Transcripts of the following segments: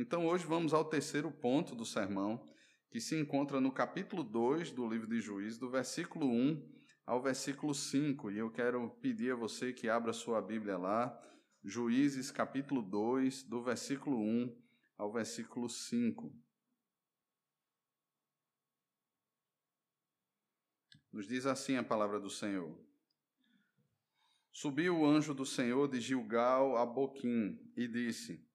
Então hoje vamos ao terceiro ponto do sermão, que se encontra no capítulo 2 do livro de Juízes, do versículo 1 ao versículo 5. E eu quero pedir a você que abra sua Bíblia lá, Juízes capítulo 2, do versículo 1 ao versículo 5. Nos diz assim a palavra do Senhor. Subiu o anjo do Senhor de Gilgal a Boquim e disse: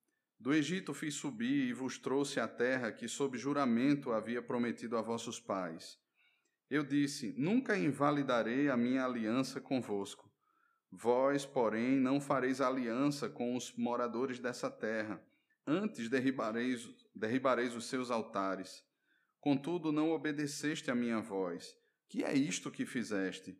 Do Egito fiz subir e vos trouxe a terra que sob juramento havia prometido a vossos pais. Eu disse: Nunca invalidarei a minha aliança convosco. Vós, porém, não fareis aliança com os moradores dessa terra, antes derribareis, derribareis os seus altares. Contudo, não obedeceste à minha voz que é isto que fizeste?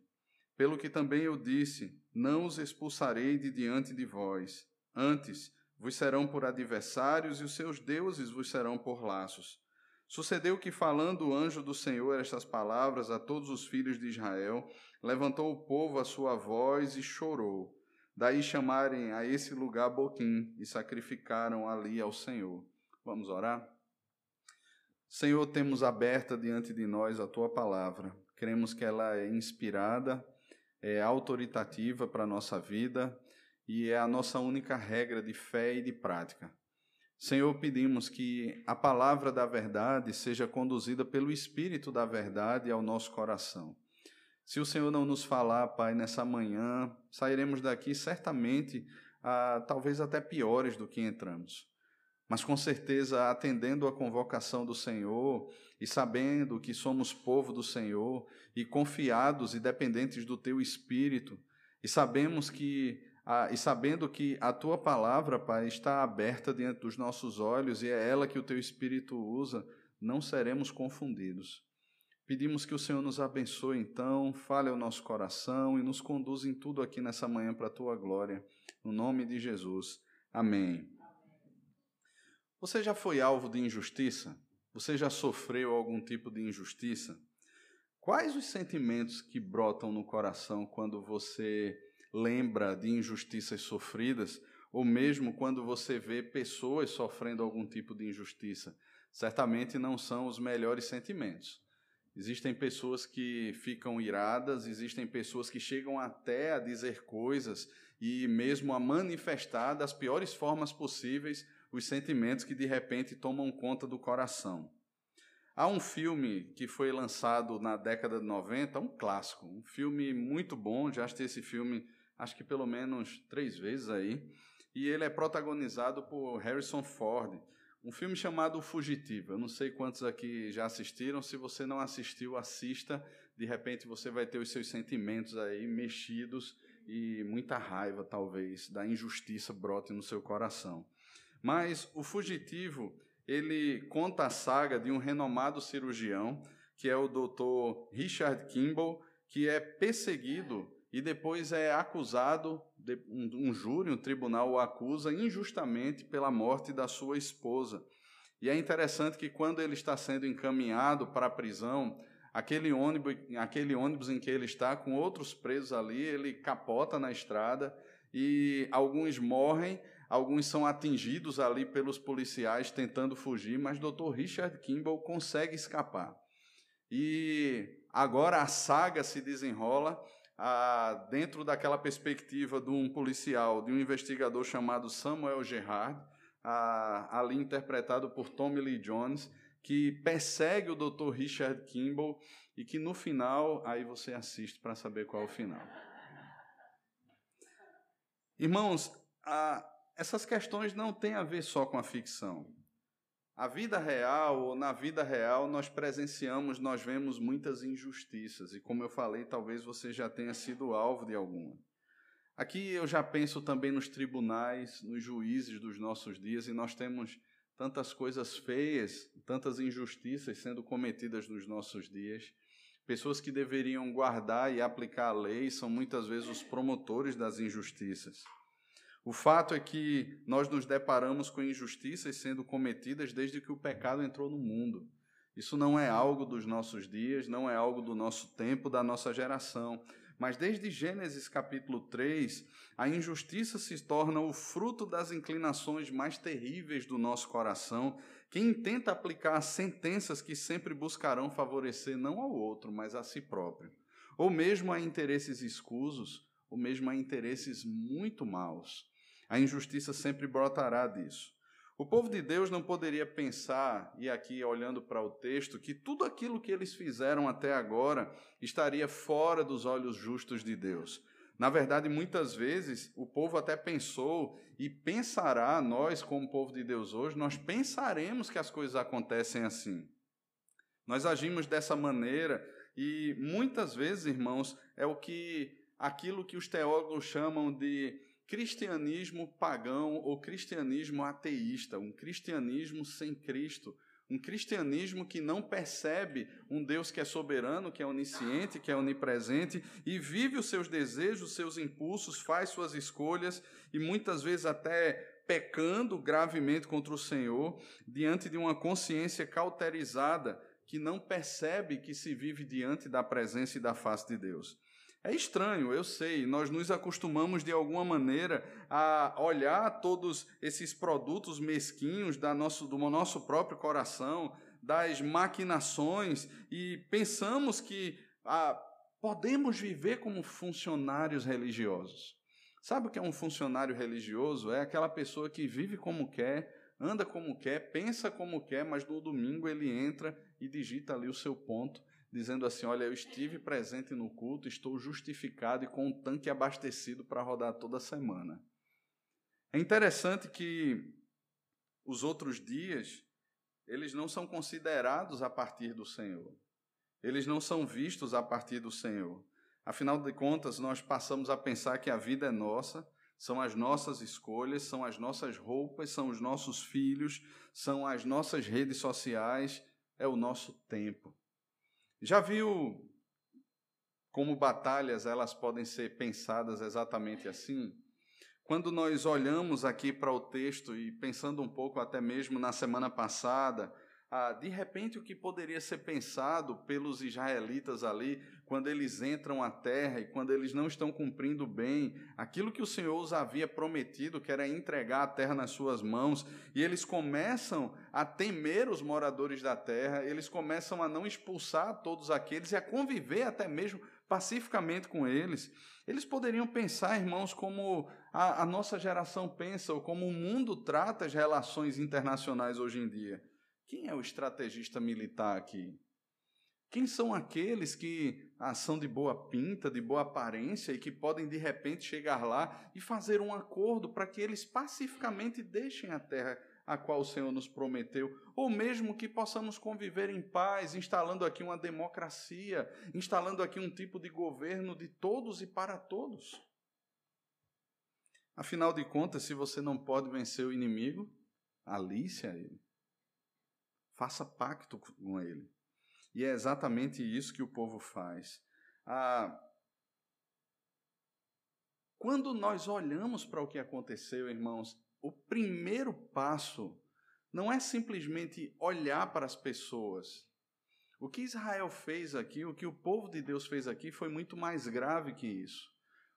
Pelo que também eu disse: Não os expulsarei de diante de vós. Antes, vos serão por adversários e os seus deuses vos serão por laços. Sucedeu que, falando o anjo do Senhor estas palavras a todos os filhos de Israel, levantou o povo a sua voz e chorou. Daí chamarem a esse lugar Boquim e sacrificaram ali ao Senhor. Vamos orar? Senhor, temos aberta diante de nós a tua palavra cremos que ela é inspirada, é autoritativa para a nossa vida e é a nossa única regra de fé e de prática. Senhor, pedimos que a palavra da verdade seja conduzida pelo Espírito da verdade ao nosso coração. Se o Senhor não nos falar, Pai, nessa manhã, sairemos daqui certamente, ah, talvez até piores do que entramos mas com certeza atendendo a convocação do Senhor e sabendo que somos povo do Senhor e confiados e dependentes do teu espírito e sabemos que e sabendo que a tua palavra, Pai, está aberta diante dos nossos olhos e é ela que o teu espírito usa, não seremos confundidos. Pedimos que o Senhor nos abençoe, então, fale ao nosso coração e nos conduza em tudo aqui nessa manhã para a tua glória. No nome de Jesus. Amém. Você já foi alvo de injustiça? Você já sofreu algum tipo de injustiça? Quais os sentimentos que brotam no coração quando você lembra de injustiças sofridas, ou mesmo quando você vê pessoas sofrendo algum tipo de injustiça? Certamente não são os melhores sentimentos. Existem pessoas que ficam iradas, existem pessoas que chegam até a dizer coisas e mesmo a manifestar das piores formas possíveis os sentimentos que de repente tomam conta do coração. Há um filme que foi lançado na década de 90, um clássico, um filme muito bom, já assisti esse filme acho que pelo menos três vezes aí, e ele é protagonizado por Harrison Ford, um filme chamado Fugitivo. Eu não sei quantos aqui já assistiram, se você não assistiu, assista, de repente você vai ter os seus sentimentos aí mexidos e muita raiva, talvez, da injustiça brote no seu coração. Mas o fugitivo, ele conta a saga de um renomado cirurgião, que é o Dr. Richard Kimball, que é perseguido e depois é acusado, um, júri, um tribunal o acusa injustamente pela morte da sua esposa. E é interessante que quando ele está sendo encaminhado para a prisão, aquele ônibus, aquele ônibus em que ele está com outros presos ali, ele capota na estrada e alguns morrem Alguns são atingidos ali pelos policiais tentando fugir, mas Dr. Richard Kimball consegue escapar. E agora a saga se desenrola dentro daquela perspectiva de um policial, de um investigador chamado Samuel Gerard, ali interpretado por Tommy Lee Jones, que persegue o Dr. Richard Kimball e que no final, aí você assiste para saber qual é o final. Irmãos, essas questões não têm a ver só com a ficção. A vida real, ou na vida real, nós presenciamos, nós vemos muitas injustiças, e como eu falei, talvez você já tenha sido alvo de alguma. Aqui eu já penso também nos tribunais, nos juízes dos nossos dias, e nós temos tantas coisas feias, tantas injustiças sendo cometidas nos nossos dias. Pessoas que deveriam guardar e aplicar a lei são muitas vezes os promotores das injustiças. O fato é que nós nos deparamos com injustiças sendo cometidas desde que o pecado entrou no mundo. Isso não é algo dos nossos dias, não é algo do nosso tempo, da nossa geração. Mas desde Gênesis capítulo 3, a injustiça se torna o fruto das inclinações mais terríveis do nosso coração, que intenta aplicar sentenças que sempre buscarão favorecer não ao outro, mas a si próprio, ou mesmo a interesses escusos, ou mesmo a interesses muito maus. A injustiça sempre brotará disso. O povo de Deus não poderia pensar, e aqui olhando para o texto, que tudo aquilo que eles fizeram até agora estaria fora dos olhos justos de Deus. Na verdade, muitas vezes o povo até pensou e pensará, nós, como povo de Deus hoje, nós pensaremos que as coisas acontecem assim. Nós agimos dessa maneira e muitas vezes, irmãos, é o que aquilo que os teólogos chamam de cristianismo pagão ou cristianismo ateísta, um cristianismo sem Cristo, um cristianismo que não percebe um Deus que é soberano, que é onisciente, que é onipresente e vive os seus desejos, os seus impulsos, faz suas escolhas e muitas vezes até pecando gravemente contra o Senhor, diante de uma consciência cauterizada que não percebe que se vive diante da presença e da face de Deus. É estranho, eu sei, nós nos acostumamos de alguma maneira a olhar todos esses produtos mesquinhos da nosso, do nosso próprio coração, das maquinações, e pensamos que ah, podemos viver como funcionários religiosos. Sabe o que é um funcionário religioso? É aquela pessoa que vive como quer, anda como quer, pensa como quer, mas no domingo ele entra e digita ali o seu ponto dizendo assim: Olha, eu estive presente no culto, estou justificado e com um tanque abastecido para rodar toda semana. É interessante que os outros dias, eles não são considerados a partir do Senhor. Eles não são vistos a partir do Senhor. Afinal de contas, nós passamos a pensar que a vida é nossa, são as nossas escolhas, são as nossas roupas, são os nossos filhos, são as nossas redes sociais, é o nosso tempo. Já viu como batalhas elas podem ser pensadas exatamente assim? Quando nós olhamos aqui para o texto e pensando um pouco até mesmo na semana passada, ah, de repente o que poderia ser pensado pelos israelitas ali, quando eles entram à terra e quando eles não estão cumprindo bem aquilo que o Senhor os havia prometido, que era entregar a terra nas suas mãos, e eles começam a temer os moradores da terra, eles começam a não expulsar todos aqueles e a conviver até mesmo pacificamente com eles. Eles poderiam pensar, irmãos, como a, a nossa geração pensa, ou como o mundo trata as relações internacionais hoje em dia. Quem é o estrategista militar aqui? Quem são aqueles que ah, são de boa pinta, de boa aparência e que podem de repente chegar lá e fazer um acordo para que eles pacificamente deixem a terra a qual o Senhor nos prometeu, ou mesmo que possamos conviver em paz, instalando aqui uma democracia, instalando aqui um tipo de governo de todos e para todos? Afinal de contas, se você não pode vencer o inimigo, alice a ele. Faça pacto com ele. E é exatamente isso que o povo faz. Ah, quando nós olhamos para o que aconteceu, irmãos, o primeiro passo não é simplesmente olhar para as pessoas. O que Israel fez aqui, o que o povo de Deus fez aqui, foi muito mais grave que isso.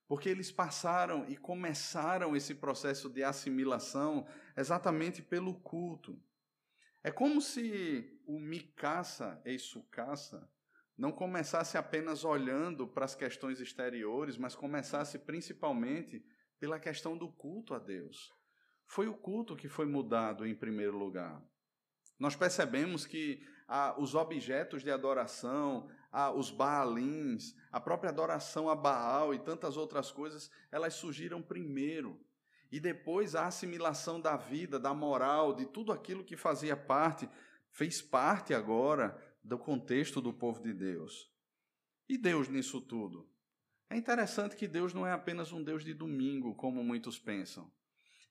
Porque eles passaram e começaram esse processo de assimilação exatamente pelo culto. É como se o Mikasa e Sukasa não começasse apenas olhando para as questões exteriores, mas começasse principalmente pela questão do culto a Deus. Foi o culto que foi mudado em primeiro lugar. Nós percebemos que ah, os objetos de adoração, ah, os Baalins, a própria adoração a Baal e tantas outras coisas, elas surgiram primeiro. E depois a assimilação da vida, da moral, de tudo aquilo que fazia parte, fez parte agora do contexto do povo de Deus. E Deus nisso tudo? É interessante que Deus não é apenas um Deus de domingo, como muitos pensam.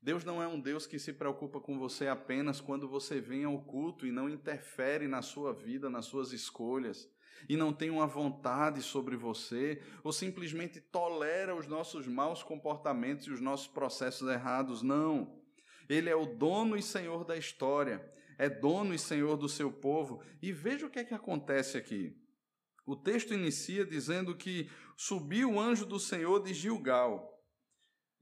Deus não é um Deus que se preocupa com você apenas quando você vem ao culto e não interfere na sua vida, nas suas escolhas e não tem uma vontade sobre você, ou simplesmente tolera os nossos maus comportamentos e os nossos processos errados. Não. Ele é o dono e senhor da história, é dono e senhor do seu povo. E veja o que é que acontece aqui. O texto inicia dizendo que subiu o anjo do Senhor de Gilgal.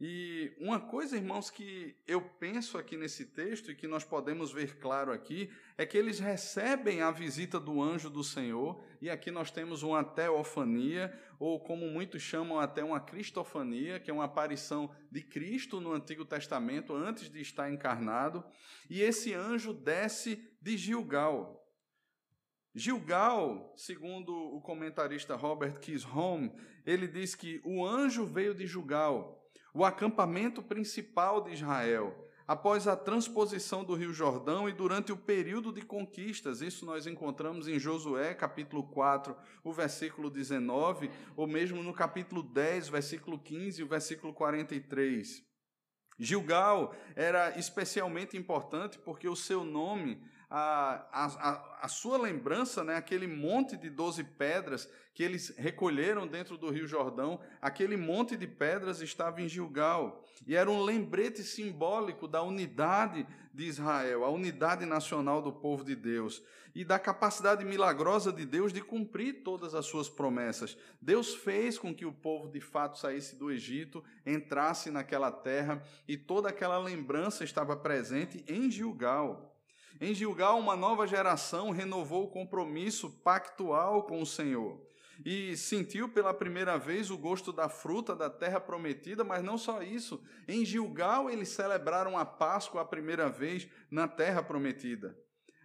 E uma coisa, irmãos, que eu penso aqui nesse texto e que nós podemos ver claro aqui, é que eles recebem a visita do anjo do Senhor, e aqui nós temos uma teofania, ou como muitos chamam até uma cristofania, que é uma aparição de Cristo no Antigo Testamento antes de estar encarnado, e esse anjo desce de Gilgal. Gilgal, segundo o comentarista Robert Kisholm, ele diz que o anjo veio de Gilgal, o acampamento principal de Israel, após a transposição do Rio Jordão e durante o período de conquistas. Isso nós encontramos em Josué, capítulo 4, o versículo 19, ou mesmo no capítulo 10, versículo 15 e o versículo 43. Gilgal era especialmente importante porque o seu nome a, a, a sua lembrança, né, aquele monte de doze pedras que eles recolheram dentro do Rio Jordão, aquele monte de pedras estava em Gilgal, e era um lembrete simbólico da unidade de Israel, a unidade nacional do povo de Deus, e da capacidade milagrosa de Deus de cumprir todas as suas promessas. Deus fez com que o povo de fato saísse do Egito, entrasse naquela terra, e toda aquela lembrança estava presente em Gilgal. Em Gilgal, uma nova geração renovou o compromisso pactual com o Senhor e sentiu pela primeira vez o gosto da fruta da terra prometida, mas não só isso. Em Gilgal, eles celebraram a Páscoa a primeira vez na terra prometida.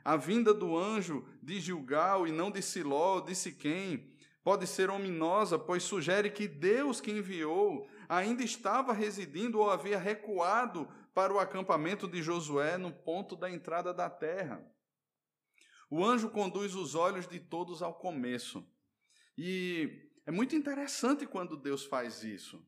A vinda do anjo de Gilgal e não de Siló, de Siquém, pode ser ominosa, pois sugere que Deus que enviou ainda estava residindo ou havia recuado para o acampamento de Josué no ponto da entrada da terra. O anjo conduz os olhos de todos ao começo. E é muito interessante quando Deus faz isso.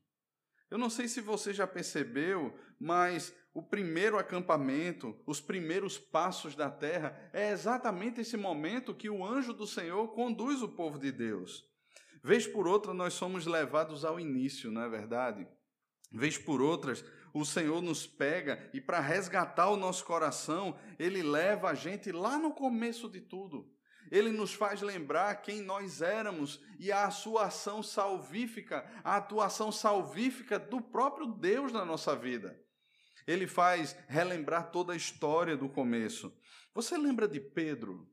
Eu não sei se você já percebeu, mas o primeiro acampamento, os primeiros passos da terra, é exatamente esse momento que o anjo do Senhor conduz o povo de Deus. Vez por outra, nós somos levados ao início, não é verdade? Vez por outras, o Senhor nos pega e, para resgatar o nosso coração, Ele leva a gente lá no começo de tudo. Ele nos faz lembrar quem nós éramos e a sua ação salvífica, a atuação salvífica do próprio Deus na nossa vida. Ele faz relembrar toda a história do começo. Você lembra de Pedro?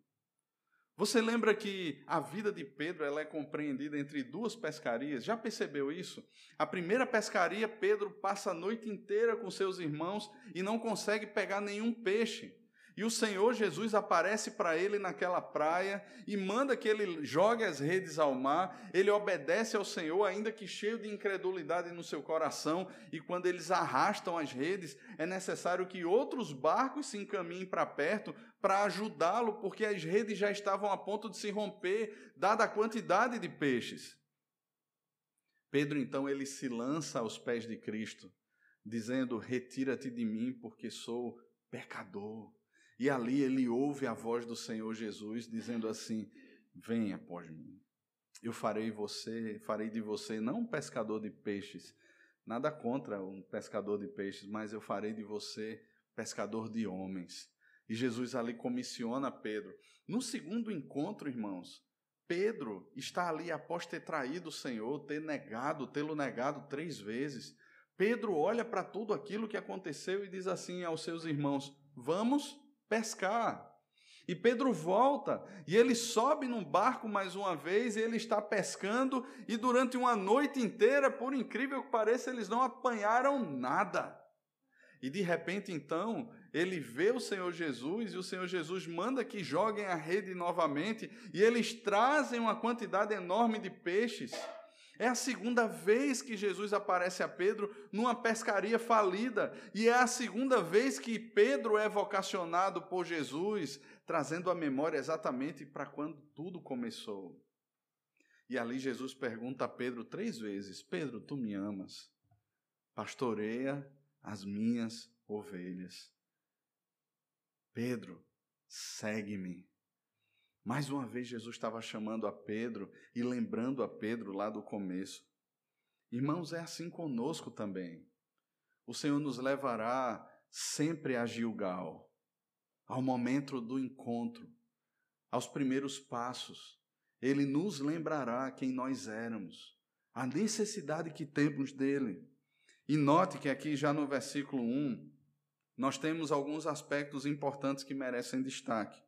Você lembra que a vida de Pedro ela é compreendida entre duas pescarias? Já percebeu isso? A primeira pescaria, Pedro passa a noite inteira com seus irmãos e não consegue pegar nenhum peixe. E o Senhor Jesus aparece para ele naquela praia e manda que ele jogue as redes ao mar. Ele obedece ao Senhor, ainda que cheio de incredulidade no seu coração. E quando eles arrastam as redes, é necessário que outros barcos se encaminhem para perto para ajudá-lo, porque as redes já estavam a ponto de se romper, dada a quantidade de peixes. Pedro então ele se lança aos pés de Cristo, dizendo: Retira-te de mim, porque sou pecador. E ali ele ouve a voz do Senhor Jesus dizendo assim: Venha após mim. Eu farei você, farei de você não um pescador de peixes, nada contra um pescador de peixes, mas eu farei de você pescador de homens. E Jesus ali comissiona Pedro. No segundo encontro, irmãos, Pedro está ali após ter traído o Senhor, ter negado, tê-lo negado três vezes. Pedro olha para tudo aquilo que aconteceu e diz assim aos seus irmãos: Vamos pescar. E Pedro volta e ele sobe num barco mais uma vez, e ele está pescando, e durante uma noite inteira, por incrível que pareça, eles não apanharam nada. E de repente, então, ele vê o Senhor Jesus e o Senhor Jesus manda que joguem a rede novamente, e eles trazem uma quantidade enorme de peixes. É a segunda vez que Jesus aparece a Pedro numa pescaria falida, e é a segunda vez que Pedro é vocacionado por Jesus, trazendo a memória exatamente para quando tudo começou. E ali Jesus pergunta a Pedro três vezes: Pedro, tu me amas? Pastoreia as minhas ovelhas. Pedro, segue-me. Mais uma vez, Jesus estava chamando a Pedro e lembrando a Pedro lá do começo. Irmãos, é assim conosco também. O Senhor nos levará sempre a Gilgal, ao momento do encontro, aos primeiros passos. Ele nos lembrará quem nós éramos, a necessidade que temos dele. E note que aqui, já no versículo 1, nós temos alguns aspectos importantes que merecem destaque.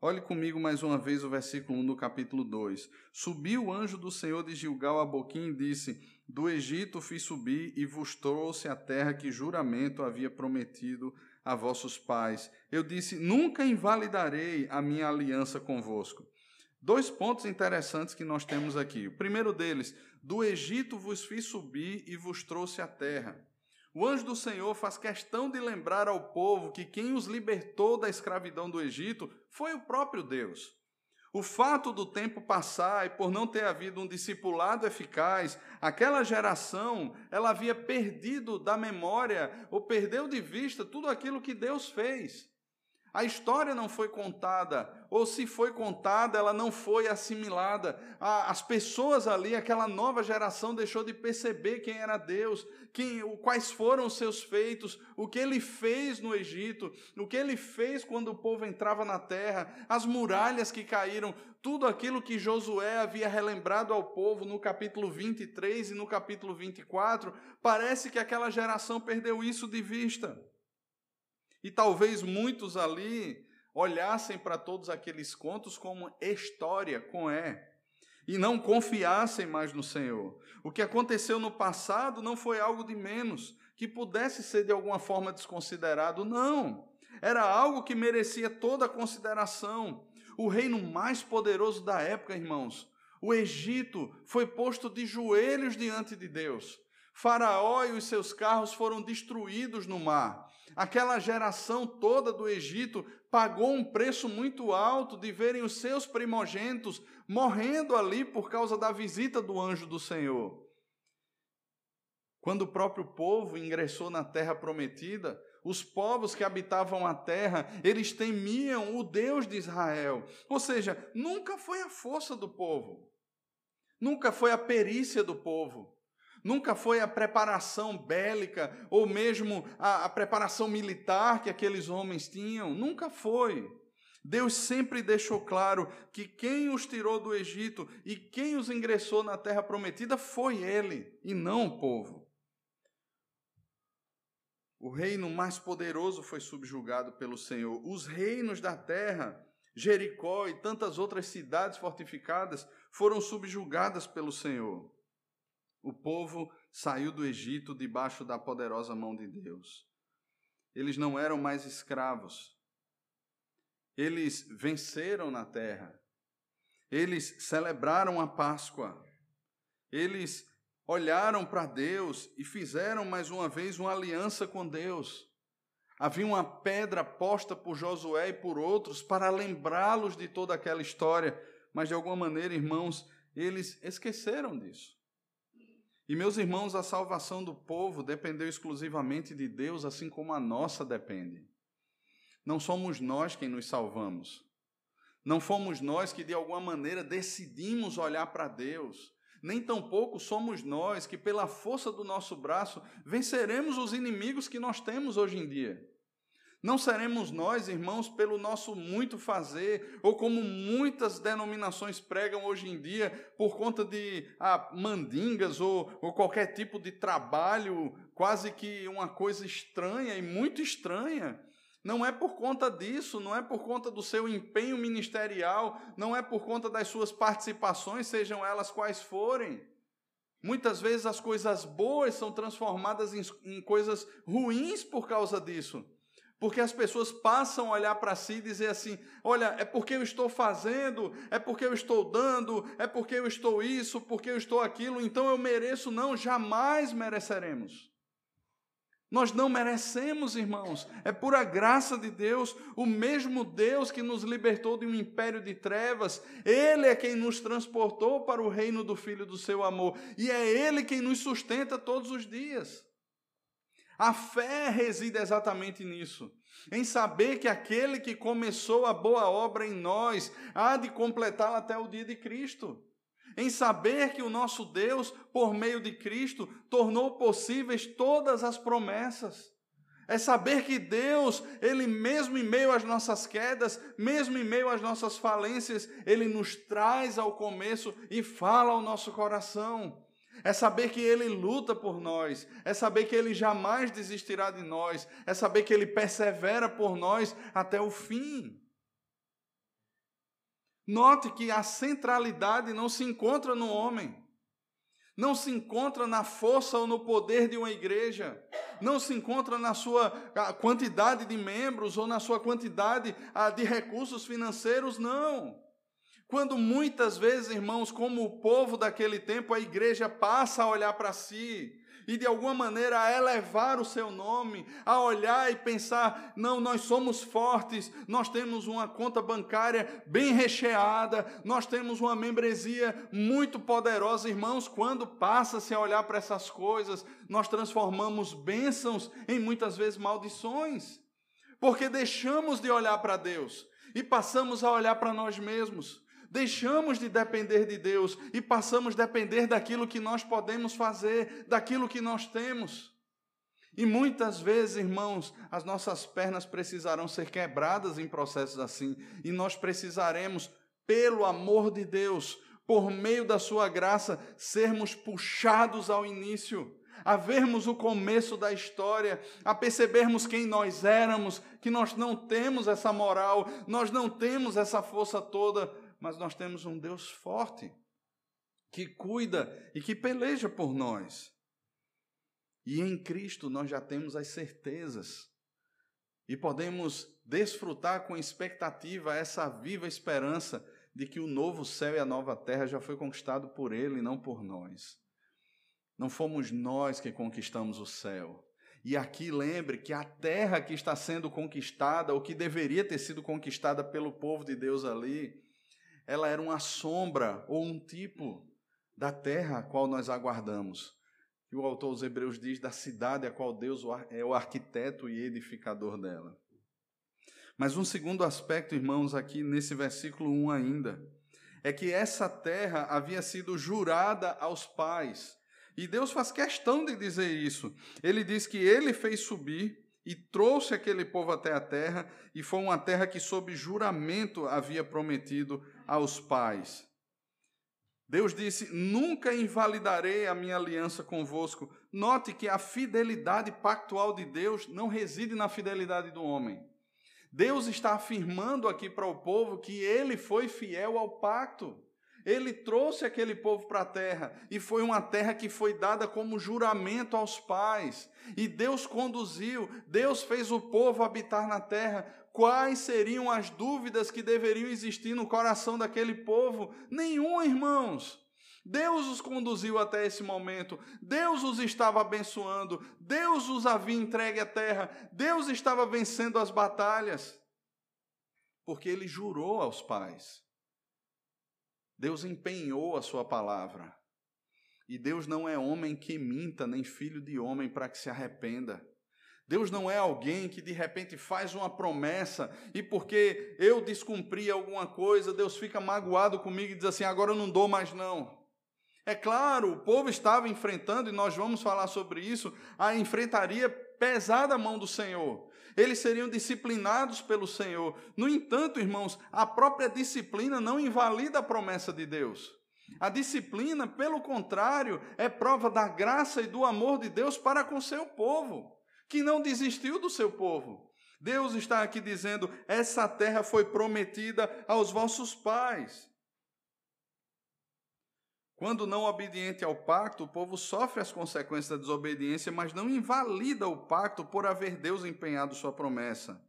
Olhe comigo mais uma vez o versículo 1 do capítulo 2. Subiu o anjo do Senhor de Gilgal a Boquim e disse: Do Egito fiz subir e vos trouxe a terra que juramento havia prometido a vossos pais. Eu disse: Nunca invalidarei a minha aliança convosco. Dois pontos interessantes que nós temos aqui. O primeiro deles: Do Egito vos fiz subir e vos trouxe a terra. O anjo do Senhor faz questão de lembrar ao povo que quem os libertou da escravidão do Egito foi o próprio Deus. O fato do tempo passar e por não ter havido um discipulado eficaz, aquela geração, ela havia perdido da memória ou perdeu de vista tudo aquilo que Deus fez. A história não foi contada, ou se foi contada, ela não foi assimilada. As pessoas ali, aquela nova geração, deixou de perceber quem era Deus, quem, quais foram os seus feitos, o que ele fez no Egito, o que ele fez quando o povo entrava na terra, as muralhas que caíram, tudo aquilo que Josué havia relembrado ao povo no capítulo 23 e no capítulo 24. Parece que aquela geração perdeu isso de vista. E talvez muitos ali olhassem para todos aqueles contos como história, com é, e não confiassem mais no Senhor. O que aconteceu no passado não foi algo de menos, que pudesse ser de alguma forma desconsiderado, não. Era algo que merecia toda a consideração. O reino mais poderoso da época, irmãos, o Egito, foi posto de joelhos diante de Deus. Faraó e os seus carros foram destruídos no mar. Aquela geração toda do Egito pagou um preço muito alto de verem os seus primogênitos morrendo ali por causa da visita do anjo do Senhor. Quando o próprio povo ingressou na terra prometida, os povos que habitavam a terra, eles temiam o Deus de Israel. Ou seja, nunca foi a força do povo, nunca foi a perícia do povo, nunca foi a preparação bélica ou mesmo a, a preparação militar que aqueles homens tinham, nunca foi. Deus sempre deixou claro que quem os tirou do Egito e quem os ingressou na terra prometida foi Ele e não o povo. O reino mais poderoso foi subjugado pelo Senhor. Os reinos da terra, Jericó e tantas outras cidades fortificadas, foram subjugadas pelo Senhor. O povo saiu do Egito debaixo da poderosa mão de Deus. Eles não eram mais escravos. Eles venceram na terra. Eles celebraram a Páscoa. Eles olharam para Deus e fizeram mais uma vez uma aliança com Deus. Havia uma pedra posta por Josué e por outros para lembrá-los de toda aquela história, mas de alguma maneira, irmãos, eles esqueceram disso. E, meus irmãos, a salvação do povo dependeu exclusivamente de Deus, assim como a nossa depende. Não somos nós quem nos salvamos. Não fomos nós que, de alguma maneira, decidimos olhar para Deus. Nem tampouco somos nós que, pela força do nosso braço, venceremos os inimigos que nós temos hoje em dia. Não seremos nós, irmãos, pelo nosso muito fazer, ou como muitas denominações pregam hoje em dia, por conta de ah, mandingas ou, ou qualquer tipo de trabalho, quase que uma coisa estranha e muito estranha. Não é por conta disso, não é por conta do seu empenho ministerial, não é por conta das suas participações, sejam elas quais forem. Muitas vezes as coisas boas são transformadas em, em coisas ruins por causa disso. Porque as pessoas passam a olhar para si e dizer assim: olha, é porque eu estou fazendo, é porque eu estou dando, é porque eu estou isso, porque eu estou aquilo, então eu mereço. Não, jamais mereceremos. Nós não merecemos, irmãos. É pura graça de Deus, o mesmo Deus que nos libertou de um império de trevas, Ele é quem nos transportou para o reino do Filho do seu amor, e é Ele quem nos sustenta todos os dias. A fé reside exatamente nisso, em saber que aquele que começou a boa obra em nós há de completá-la até o dia de Cristo. Em saber que o nosso Deus, por meio de Cristo, tornou possíveis todas as promessas. É saber que Deus, Ele mesmo em meio às nossas quedas, mesmo em meio às nossas falências, Ele nos traz ao começo e fala ao nosso coração. É saber que Ele luta por nós, é saber que Ele jamais desistirá de nós, é saber que Ele persevera por nós até o fim. Note que a centralidade não se encontra no homem não se encontra na força ou no poder de uma igreja, não se encontra na sua quantidade de membros ou na sua quantidade de recursos financeiros, não. Quando muitas vezes, irmãos, como o povo daquele tempo, a igreja passa a olhar para si, e de alguma maneira a elevar o seu nome, a olhar e pensar: não, nós somos fortes, nós temos uma conta bancária bem recheada, nós temos uma membresia muito poderosa, irmãos. Quando passa-se a olhar para essas coisas, nós transformamos bênçãos em muitas vezes maldições, porque deixamos de olhar para Deus e passamos a olhar para nós mesmos. Deixamos de depender de Deus e passamos a depender daquilo que nós podemos fazer, daquilo que nós temos. E muitas vezes, irmãos, as nossas pernas precisarão ser quebradas em processos assim, e nós precisaremos, pelo amor de Deus, por meio da Sua graça, sermos puxados ao início, a vermos o começo da história, a percebermos quem nós éramos, que nós não temos essa moral, nós não temos essa força toda, mas nós temos um Deus forte, que cuida e que peleja por nós. E em Cristo nós já temos as certezas e podemos desfrutar com expectativa essa viva esperança de que o novo céu e a nova terra já foi conquistado por Ele e não por nós. Não fomos nós que conquistamos o céu. E aqui lembre que a terra que está sendo conquistada, ou que deveria ter sido conquistada pelo povo de Deus ali, ela era uma sombra ou um tipo da terra a qual nós aguardamos. E o autor dos Hebreus diz da cidade a qual Deus é o arquiteto e edificador dela. Mas um segundo aspecto, irmãos, aqui nesse versículo 1 ainda, é que essa terra havia sido jurada aos pais. E Deus faz questão de dizer isso. Ele diz que ele fez subir e trouxe aquele povo até a terra, e foi uma terra que, sob juramento, havia prometido aos pais. Deus disse: Nunca invalidarei a minha aliança convosco. Note que a fidelidade pactual de Deus não reside na fidelidade do homem. Deus está afirmando aqui para o povo que ele foi fiel ao pacto. Ele trouxe aquele povo para a terra e foi uma terra que foi dada como juramento aos pais. E Deus conduziu, Deus fez o povo habitar na terra. Quais seriam as dúvidas que deveriam existir no coração daquele povo? Nenhum, irmãos. Deus os conduziu até esse momento, Deus os estava abençoando, Deus os havia entregue à terra, Deus estava vencendo as batalhas, porque ele jurou aos pais. Deus empenhou a sua palavra. E Deus não é homem que minta, nem filho de homem para que se arrependa. Deus não é alguém que de repente faz uma promessa e porque eu descumpri alguma coisa, Deus fica magoado comigo e diz assim: agora eu não dou mais não. É claro, o povo estava enfrentando, e nós vamos falar sobre isso, a enfrentaria pesada a mão do Senhor eles seriam disciplinados pelo Senhor. No entanto, irmãos, a própria disciplina não invalida a promessa de Deus. A disciplina, pelo contrário, é prova da graça e do amor de Deus para com seu povo, que não desistiu do seu povo. Deus está aqui dizendo: essa terra foi prometida aos vossos pais. Quando não obediente ao pacto, o povo sofre as consequências da desobediência, mas não invalida o pacto por haver Deus empenhado sua promessa.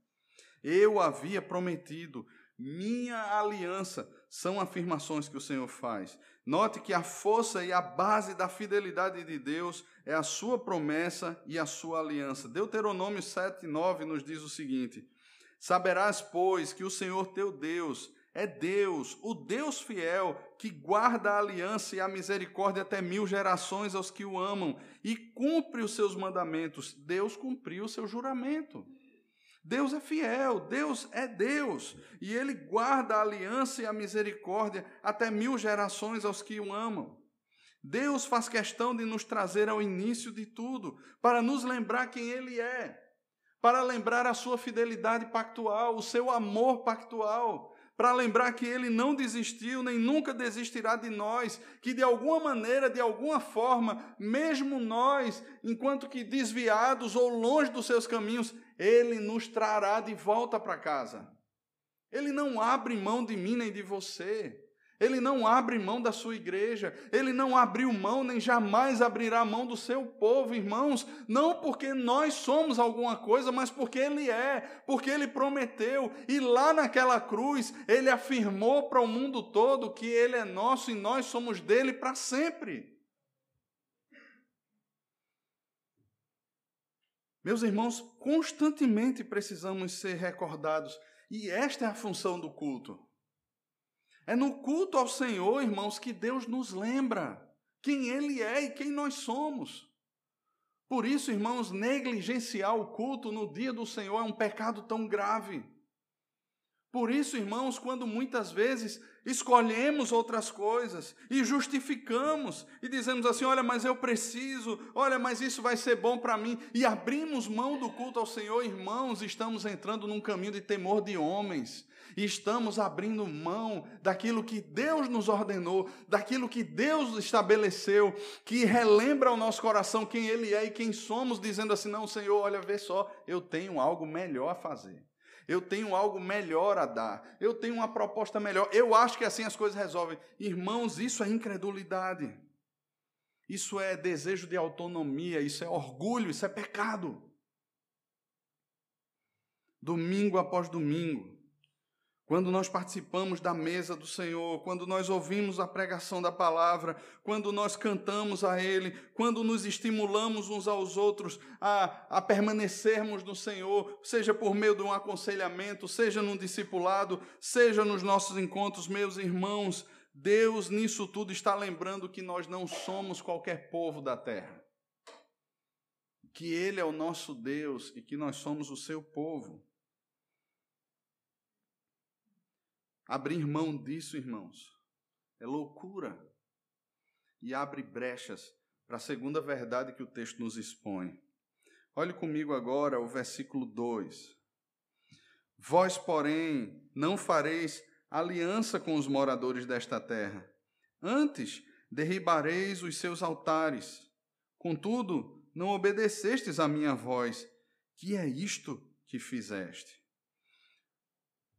Eu havia prometido, minha aliança, são afirmações que o Senhor faz. Note que a força e a base da fidelidade de Deus é a sua promessa e a sua aliança. Deuteronômio 7,9 nos diz o seguinte: Saberás, pois, que o Senhor teu Deus é Deus, o Deus fiel, que guarda a aliança e a misericórdia até mil gerações aos que o amam e cumpre os seus mandamentos. Deus cumpriu o seu juramento. Deus é fiel, Deus é Deus, e Ele guarda a aliança e a misericórdia até mil gerações aos que o amam. Deus faz questão de nos trazer ao início de tudo, para nos lembrar quem Ele é, para lembrar a sua fidelidade pactual, o seu amor pactual, para lembrar que ele não desistiu nem nunca desistirá de nós, que de alguma maneira, de alguma forma, mesmo nós, enquanto que desviados ou longe dos seus caminhos, ele nos trará de volta para casa. Ele não abre mão de mim nem de você. Ele não abre mão da sua igreja, ele não abriu mão nem jamais abrirá mão do seu povo, irmãos, não porque nós somos alguma coisa, mas porque ele é, porque ele prometeu, e lá naquela cruz ele afirmou para o mundo todo que ele é nosso e nós somos dele para sempre. Meus irmãos, constantemente precisamos ser recordados, e esta é a função do culto. É no culto ao Senhor, irmãos, que Deus nos lembra quem Ele é e quem nós somos. Por isso, irmãos, negligenciar o culto no dia do Senhor é um pecado tão grave. Por isso, irmãos, quando muitas vezes escolhemos outras coisas e justificamos e dizemos assim: olha, mas eu preciso, olha, mas isso vai ser bom para mim, e abrimos mão do culto ao Senhor, irmãos, estamos entrando num caminho de temor de homens, e estamos abrindo mão daquilo que Deus nos ordenou, daquilo que Deus estabeleceu, que relembra ao nosso coração quem Ele é e quem somos, dizendo assim: não, Senhor, olha, vê só, eu tenho algo melhor a fazer. Eu tenho algo melhor a dar. Eu tenho uma proposta melhor. Eu acho que assim as coisas resolvem. Irmãos, isso é incredulidade. Isso é desejo de autonomia, isso é orgulho, isso é pecado. Domingo após domingo, quando nós participamos da mesa do Senhor, quando nós ouvimos a pregação da palavra, quando nós cantamos a Ele, quando nos estimulamos uns aos outros a, a permanecermos no Senhor, seja por meio de um aconselhamento, seja num discipulado, seja nos nossos encontros, meus irmãos, Deus nisso tudo está lembrando que nós não somos qualquer povo da terra. Que Ele é o nosso Deus e que nós somos o seu povo. Abrir mão disso, irmãos, é loucura. E abre brechas para a segunda verdade que o texto nos expõe. Olhe comigo agora o versículo 2. Vós, porém, não fareis aliança com os moradores desta terra. Antes, derribareis os seus altares. Contudo, não obedecestes à minha voz. Que é isto que fizeste?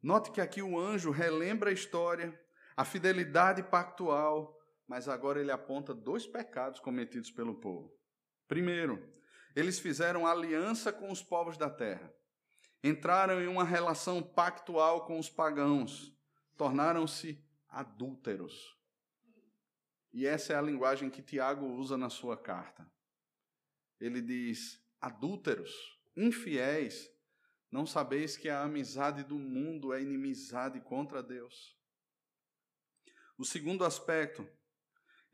Note que aqui o anjo relembra a história, a fidelidade pactual, mas agora ele aponta dois pecados cometidos pelo povo. Primeiro, eles fizeram aliança com os povos da terra, entraram em uma relação pactual com os pagãos, tornaram-se adúlteros. E essa é a linguagem que Tiago usa na sua carta. Ele diz: adúlteros, infiéis, não sabeis que a amizade do mundo é inimizade contra Deus? O segundo aspecto,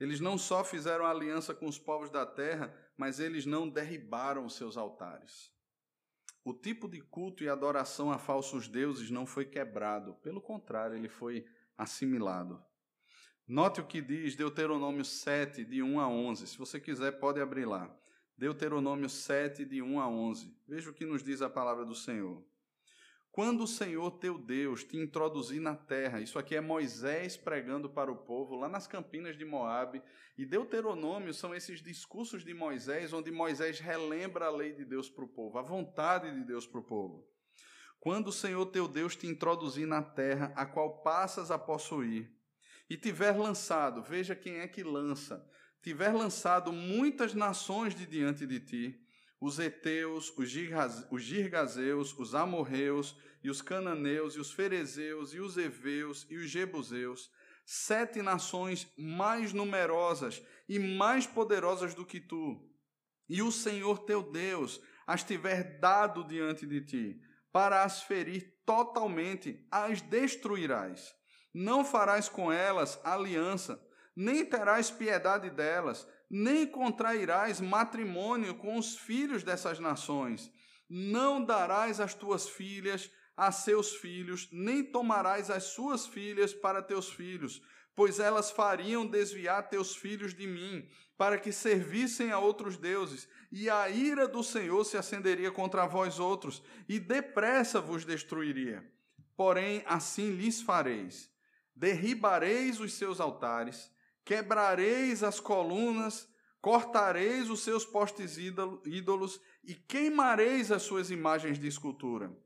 eles não só fizeram aliança com os povos da terra, mas eles não derribaram seus altares. O tipo de culto e adoração a falsos deuses não foi quebrado, pelo contrário, ele foi assimilado. Note o que diz Deuteronômio 7, de 1 a 11. Se você quiser, pode abrir lá. Deuteronômio 7, de 1 a 11. Veja o que nos diz a palavra do Senhor. Quando o Senhor teu Deus te introduzir na terra, isso aqui é Moisés pregando para o povo lá nas campinas de Moabe, e Deuteronômio são esses discursos de Moisés, onde Moisés relembra a lei de Deus para o povo, a vontade de Deus para o povo. Quando o Senhor teu Deus te introduzir na terra, a qual passas a possuir, e tiver lançado, veja quem é que lança, tiver lançado muitas nações de diante de ti, os heteus, os girgazeus, os amorreus, e os cananeus, e os ferezeus, e os heveus, e os jebuseus, sete nações mais numerosas e mais poderosas do que tu, e o Senhor teu Deus as tiver dado diante de ti, para as ferir totalmente, as destruirás. Não farás com elas aliança, nem terás piedade delas, nem contrairás matrimônio com os filhos dessas nações. Não darás as tuas filhas a seus filhos, nem tomarás as suas filhas para teus filhos, pois elas fariam desviar teus filhos de mim, para que servissem a outros deuses, e a ira do Senhor se acenderia contra vós outros, e depressa vos destruiria. Porém, assim lhes fareis: derribareis os seus altares, quebrareis as colunas, cortareis os seus postes ídolos e queimareis as suas imagens de escultura.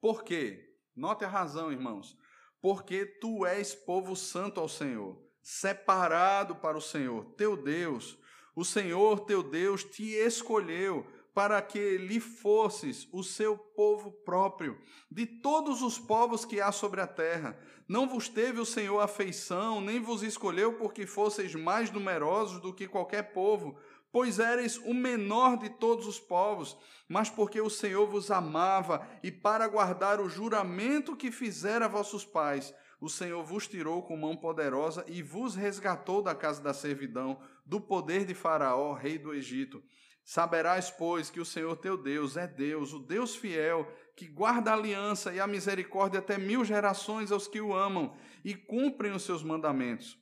Por quê? Note a razão, irmãos. Porque tu és povo santo ao Senhor, separado para o Senhor, teu Deus. O Senhor teu Deus te escolheu para que lhe fosses o seu povo próprio, de todos os povos que há sobre a terra. Não vos teve o Senhor afeição, nem vos escolheu porque fosseis mais numerosos do que qualquer povo, pois éreis o menor de todos os povos, mas porque o Senhor vos amava e para guardar o juramento que fizera a vossos pais, o Senhor vos tirou com mão poderosa e vos resgatou da casa da servidão, do poder de Faraó, rei do Egito. Saberás, pois, que o Senhor teu Deus é Deus, o Deus fiel, que guarda a aliança e a misericórdia até mil gerações aos que o amam e cumprem os seus mandamentos.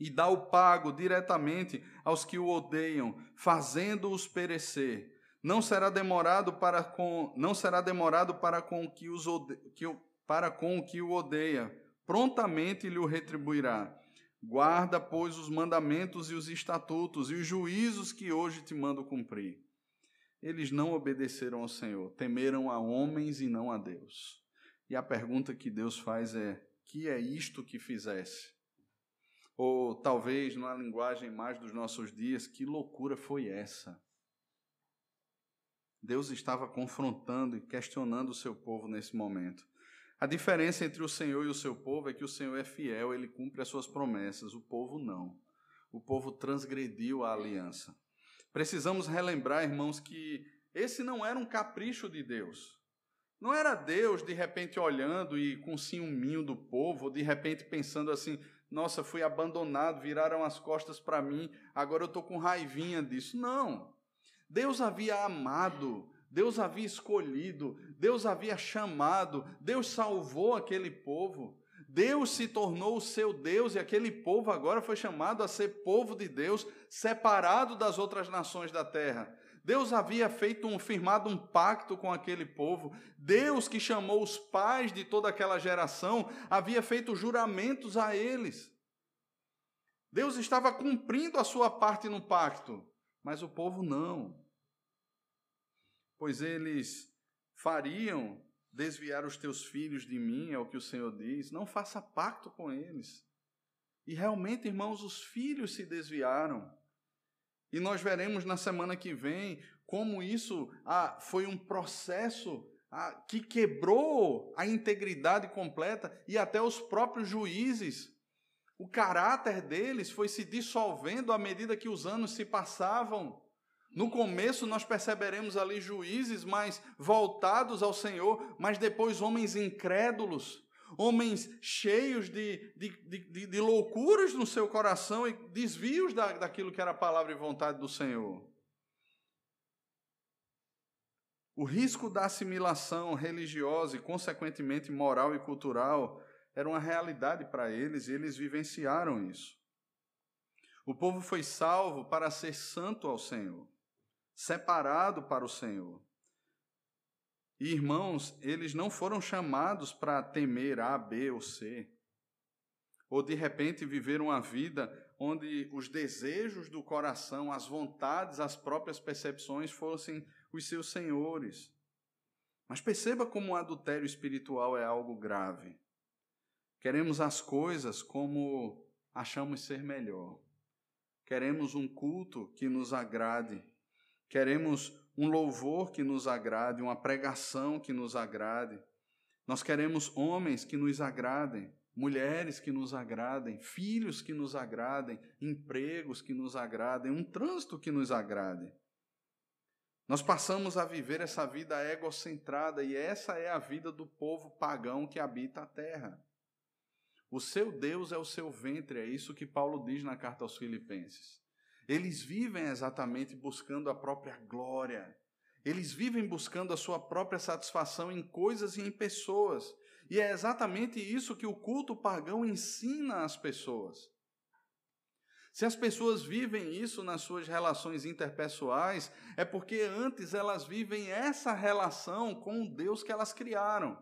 E dá o pago diretamente aos que o odeiam, fazendo-os perecer. Não será demorado para com, não será demorado para com que os ode, que, para com o que o odeia, prontamente lhe o retribuirá. Guarda, pois, os mandamentos e os estatutos e os juízos que hoje te mando cumprir. Eles não obedeceram ao Senhor, temeram a homens e não a Deus. E a pergunta que Deus faz é: que é isto que fizesse? Ou talvez, numa linguagem mais dos nossos dias, que loucura foi essa? Deus estava confrontando e questionando o seu povo nesse momento. A diferença entre o Senhor e o seu povo é que o Senhor é fiel, ele cumpre as suas promessas, o povo não. O povo transgrediu a aliança. Precisamos relembrar, irmãos, que esse não era um capricho de Deus. Não era Deus de repente olhando e com ciúminho do povo, de repente pensando assim: nossa, fui abandonado, viraram as costas para mim, agora eu estou com raivinha disso. Não. Deus havia amado Deus havia escolhido, Deus havia chamado, Deus salvou aquele povo. Deus se tornou o seu Deus e aquele povo agora foi chamado a ser povo de Deus, separado das outras nações da terra. Deus havia feito um firmado um pacto com aquele povo. Deus que chamou os pais de toda aquela geração havia feito juramentos a eles. Deus estava cumprindo a sua parte no pacto, mas o povo não pois eles fariam desviar os teus filhos de mim, é o que o Senhor diz. Não faça pacto com eles. E realmente, irmãos, os filhos se desviaram. E nós veremos na semana que vem como isso ah, foi um processo ah, que quebrou a integridade completa e até os próprios juízes. O caráter deles foi se dissolvendo à medida que os anos se passavam. No começo nós perceberemos ali juízes mais voltados ao Senhor, mas depois homens incrédulos, homens cheios de, de, de, de loucuras no seu coração e desvios da, daquilo que era a palavra e vontade do Senhor. O risco da assimilação religiosa e, consequentemente, moral e cultural era uma realidade para eles e eles vivenciaram isso. O povo foi salvo para ser santo ao Senhor separado para o Senhor. E, irmãos, eles não foram chamados para temer A, B ou C, ou de repente viver uma vida onde os desejos do coração, as vontades, as próprias percepções fossem os seus senhores. Mas perceba como o adultério espiritual é algo grave. Queremos as coisas como achamos ser melhor. Queremos um culto que nos agrade Queremos um louvor que nos agrade, uma pregação que nos agrade. Nós queremos homens que nos agradem, mulheres que nos agradem, filhos que nos agradem, empregos que nos agradem, um trânsito que nos agrade. Nós passamos a viver essa vida egocentrada e essa é a vida do povo pagão que habita a terra. O seu Deus é o seu ventre, é isso que Paulo diz na carta aos Filipenses. Eles vivem exatamente buscando a própria glória. Eles vivem buscando a sua própria satisfação em coisas e em pessoas. E é exatamente isso que o culto pagão ensina às pessoas. Se as pessoas vivem isso nas suas relações interpessoais, é porque antes elas vivem essa relação com o Deus que elas criaram.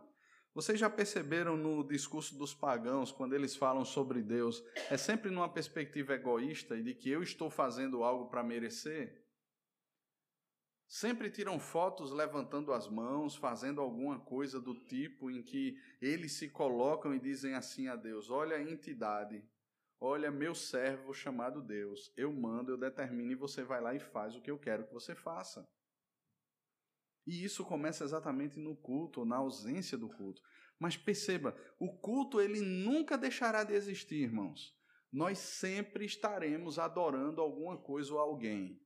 Vocês já perceberam no discurso dos pagãos, quando eles falam sobre Deus, é sempre numa perspectiva egoísta e de que eu estou fazendo algo para merecer? Sempre tiram fotos levantando as mãos, fazendo alguma coisa do tipo em que eles se colocam e dizem assim a Deus: Olha a entidade, Olha, meu servo chamado Deus, eu mando, eu determino e você vai lá e faz o que eu quero que você faça. E isso começa exatamente no culto, na ausência do culto. Mas perceba, o culto ele nunca deixará de existir, irmãos. Nós sempre estaremos adorando alguma coisa ou alguém.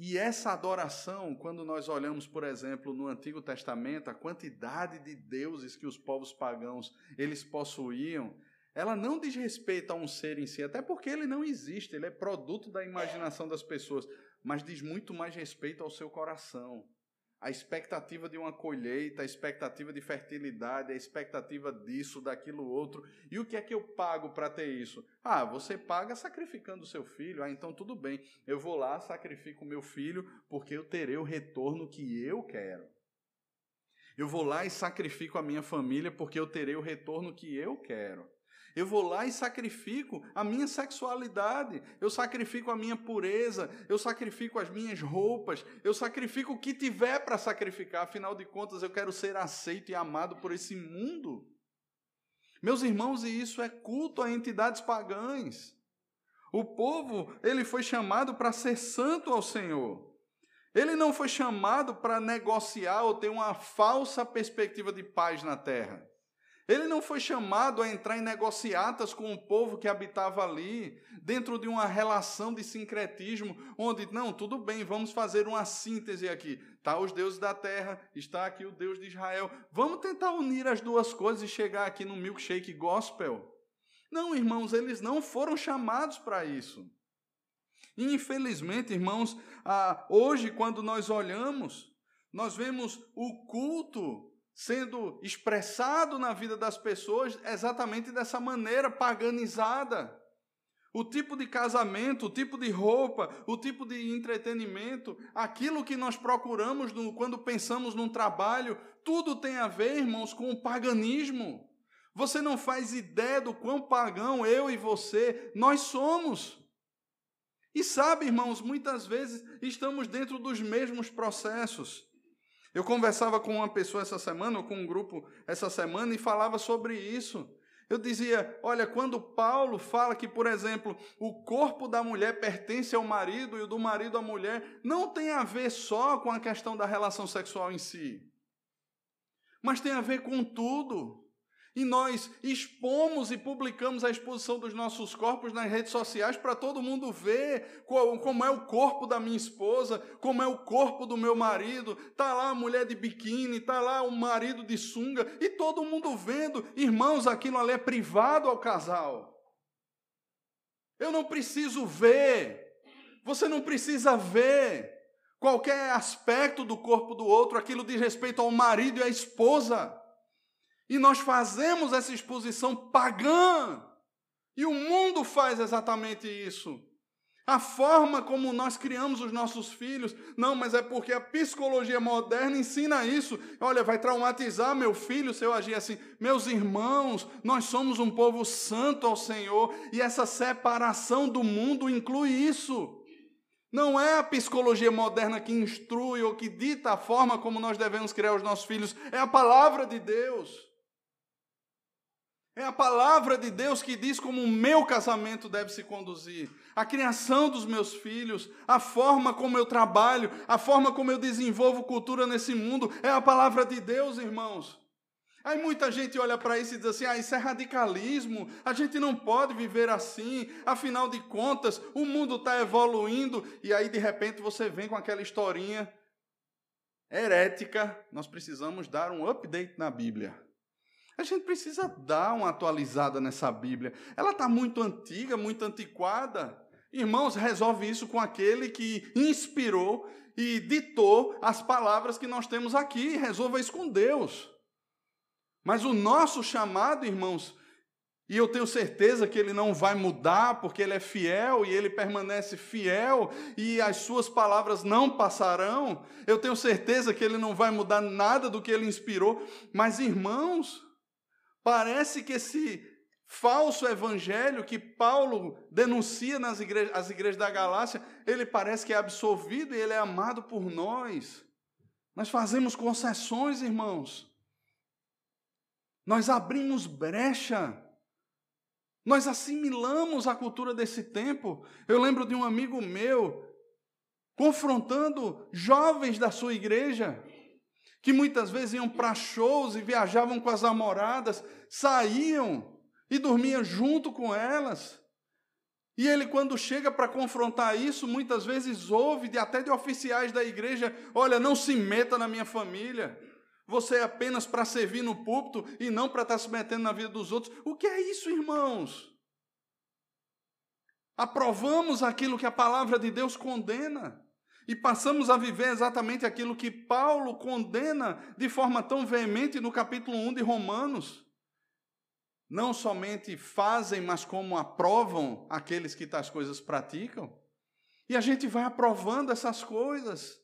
E essa adoração, quando nós olhamos, por exemplo, no Antigo Testamento, a quantidade de deuses que os povos pagãos eles possuíam, ela não diz respeito a um ser em si, até porque ele não existe, ele é produto da imaginação das pessoas, mas diz muito mais respeito ao seu coração. A expectativa de uma colheita, a expectativa de fertilidade, a expectativa disso, daquilo outro. E o que é que eu pago para ter isso? Ah, você paga sacrificando o seu filho. Ah, então tudo bem. Eu vou lá, sacrifico o meu filho, porque eu terei o retorno que eu quero. Eu vou lá e sacrifico a minha família, porque eu terei o retorno que eu quero. Eu vou lá e sacrifico a minha sexualidade, eu sacrifico a minha pureza, eu sacrifico as minhas roupas, eu sacrifico o que tiver para sacrificar, afinal de contas eu quero ser aceito e amado por esse mundo. Meus irmãos, e isso é culto a entidades pagãs. O povo, ele foi chamado para ser santo ao Senhor. Ele não foi chamado para negociar ou ter uma falsa perspectiva de paz na terra. Ele não foi chamado a entrar em negociatas com o povo que habitava ali, dentro de uma relação de sincretismo, onde, não, tudo bem, vamos fazer uma síntese aqui. Está os deuses da terra, está aqui o Deus de Israel. Vamos tentar unir as duas coisas e chegar aqui no milkshake gospel. Não, irmãos, eles não foram chamados para isso. Infelizmente, irmãos, ah, hoje, quando nós olhamos, nós vemos o culto sendo expressado na vida das pessoas exatamente dessa maneira paganizada. O tipo de casamento, o tipo de roupa, o tipo de entretenimento, aquilo que nós procuramos no, quando pensamos num trabalho, tudo tem a ver, irmãos, com o paganismo. Você não faz ideia do quão pagão eu e você nós somos. E sabe, irmãos, muitas vezes estamos dentro dos mesmos processos. Eu conversava com uma pessoa essa semana, ou com um grupo essa semana, e falava sobre isso. Eu dizia: olha, quando Paulo fala que, por exemplo, o corpo da mulher pertence ao marido e o do marido à mulher, não tem a ver só com a questão da relação sexual em si, mas tem a ver com tudo. E nós expomos e publicamos a exposição dos nossos corpos nas redes sociais para todo mundo ver qual, como é o corpo da minha esposa, como é o corpo do meu marido. Tá lá a mulher de biquíni, tá lá o marido de sunga e todo mundo vendo. Irmãos, aquilo ali é privado ao casal. Eu não preciso ver. Você não precisa ver qualquer aspecto do corpo do outro, aquilo diz respeito ao marido e à esposa. E nós fazemos essa exposição pagã. E o mundo faz exatamente isso. A forma como nós criamos os nossos filhos, não, mas é porque a psicologia moderna ensina isso. Olha, vai traumatizar meu filho se eu agir assim. Meus irmãos, nós somos um povo santo ao Senhor e essa separação do mundo inclui isso. Não é a psicologia moderna que instrui ou que dita a forma como nós devemos criar os nossos filhos, é a palavra de Deus. É a palavra de Deus que diz como o meu casamento deve se conduzir, a criação dos meus filhos, a forma como eu trabalho, a forma como eu desenvolvo cultura nesse mundo. É a palavra de Deus, irmãos. Aí muita gente olha para isso e diz assim: ah, isso é radicalismo, a gente não pode viver assim, afinal de contas, o mundo está evoluindo. E aí, de repente, você vem com aquela historinha herética, nós precisamos dar um update na Bíblia. A gente precisa dar uma atualizada nessa Bíblia. Ela está muito antiga, muito antiquada. Irmãos, resolve isso com aquele que inspirou e ditou as palavras que nós temos aqui. Resolva isso com Deus. Mas o nosso chamado, irmãos, e eu tenho certeza que ele não vai mudar, porque ele é fiel e ele permanece fiel e as suas palavras não passarão. Eu tenho certeza que ele não vai mudar nada do que ele inspirou. Mas, irmãos, parece que esse falso evangelho que Paulo denuncia nas igrejas, as igrejas da Galácia, ele parece que é absolvido e ele é amado por nós. Nós fazemos concessões, irmãos. Nós abrimos brecha. Nós assimilamos a cultura desse tempo. Eu lembro de um amigo meu confrontando jovens da sua igreja que muitas vezes iam para shows e viajavam com as namoradas, saíam e dormia junto com elas. E ele, quando chega para confrontar isso, muitas vezes ouve de, até de oficiais da igreja: olha, não se meta na minha família. Você é apenas para servir no púlpito e não para estar tá se metendo na vida dos outros. O que é isso, irmãos? Aprovamos aquilo que a palavra de Deus condena e passamos a viver exatamente aquilo que Paulo condena de forma tão veemente no capítulo 1 de Romanos não somente fazem, mas como aprovam aqueles que tais coisas praticam. E a gente vai aprovando essas coisas.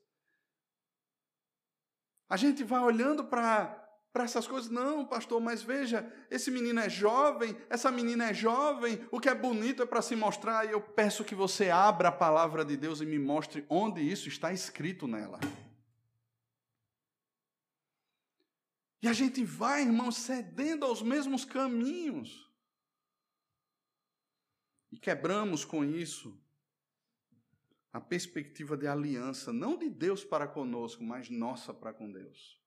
A gente vai olhando para para essas coisas. Não, pastor, mas veja, esse menino é jovem, essa menina é jovem, o que é bonito é para se mostrar. E eu peço que você abra a palavra de Deus e me mostre onde isso está escrito nela. E a gente vai, irmãos, cedendo aos mesmos caminhos. E quebramos com isso a perspectiva de aliança, não de Deus para conosco, mas nossa para com Deus.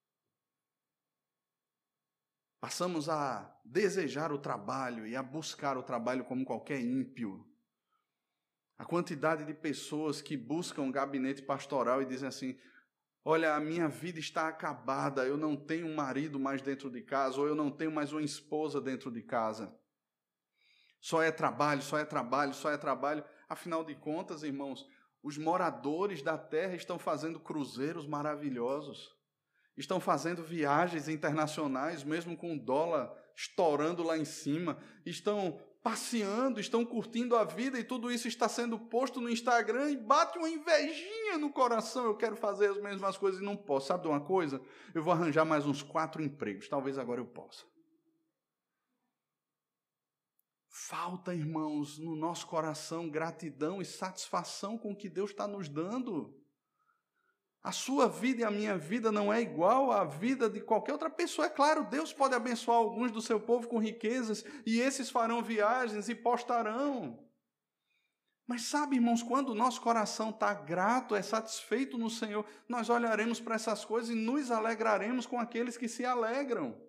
Passamos a desejar o trabalho e a buscar o trabalho como qualquer ímpio. A quantidade de pessoas que buscam um gabinete pastoral e dizem assim: Olha, a minha vida está acabada, eu não tenho um marido mais dentro de casa, ou eu não tenho mais uma esposa dentro de casa. Só é trabalho, só é trabalho, só é trabalho. Afinal de contas, irmãos, os moradores da terra estão fazendo cruzeiros maravilhosos, estão fazendo viagens internacionais, mesmo com o dólar estourando lá em cima, estão passeando, estão curtindo a vida e tudo isso está sendo posto no Instagram e bate uma invejinha no coração. Eu quero fazer as mesmas coisas e não posso. Sabe de uma coisa? Eu vou arranjar mais uns quatro empregos. Talvez agora eu possa. Falta, irmãos, no nosso coração gratidão e satisfação com o que Deus está nos dando. A sua vida e a minha vida não é igual à vida de qualquer outra pessoa. É claro, Deus pode abençoar alguns do seu povo com riquezas e esses farão viagens e postarão. Mas sabe, irmãos, quando o nosso coração está grato, é satisfeito no Senhor, nós olharemos para essas coisas e nos alegraremos com aqueles que se alegram.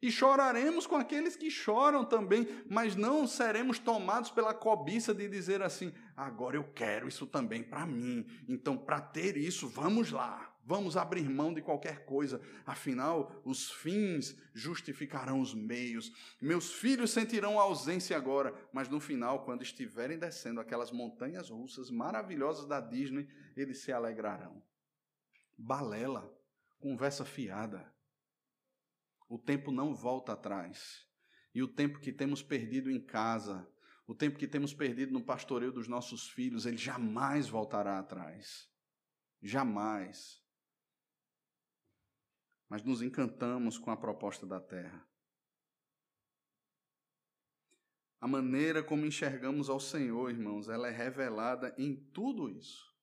E choraremos com aqueles que choram também, mas não seremos tomados pela cobiça de dizer assim: agora eu quero isso também para mim. Então, para ter isso, vamos lá, vamos abrir mão de qualquer coisa. Afinal, os fins justificarão os meios. Meus filhos sentirão a ausência agora, mas no final, quando estiverem descendo aquelas montanhas russas maravilhosas da Disney, eles se alegrarão. Balela, conversa fiada. O tempo não volta atrás. E o tempo que temos perdido em casa, o tempo que temos perdido no pastoreio dos nossos filhos, ele jamais voltará atrás. Jamais. Mas nos encantamos com a proposta da terra. A maneira como enxergamos ao Senhor, irmãos, ela é revelada em tudo isso.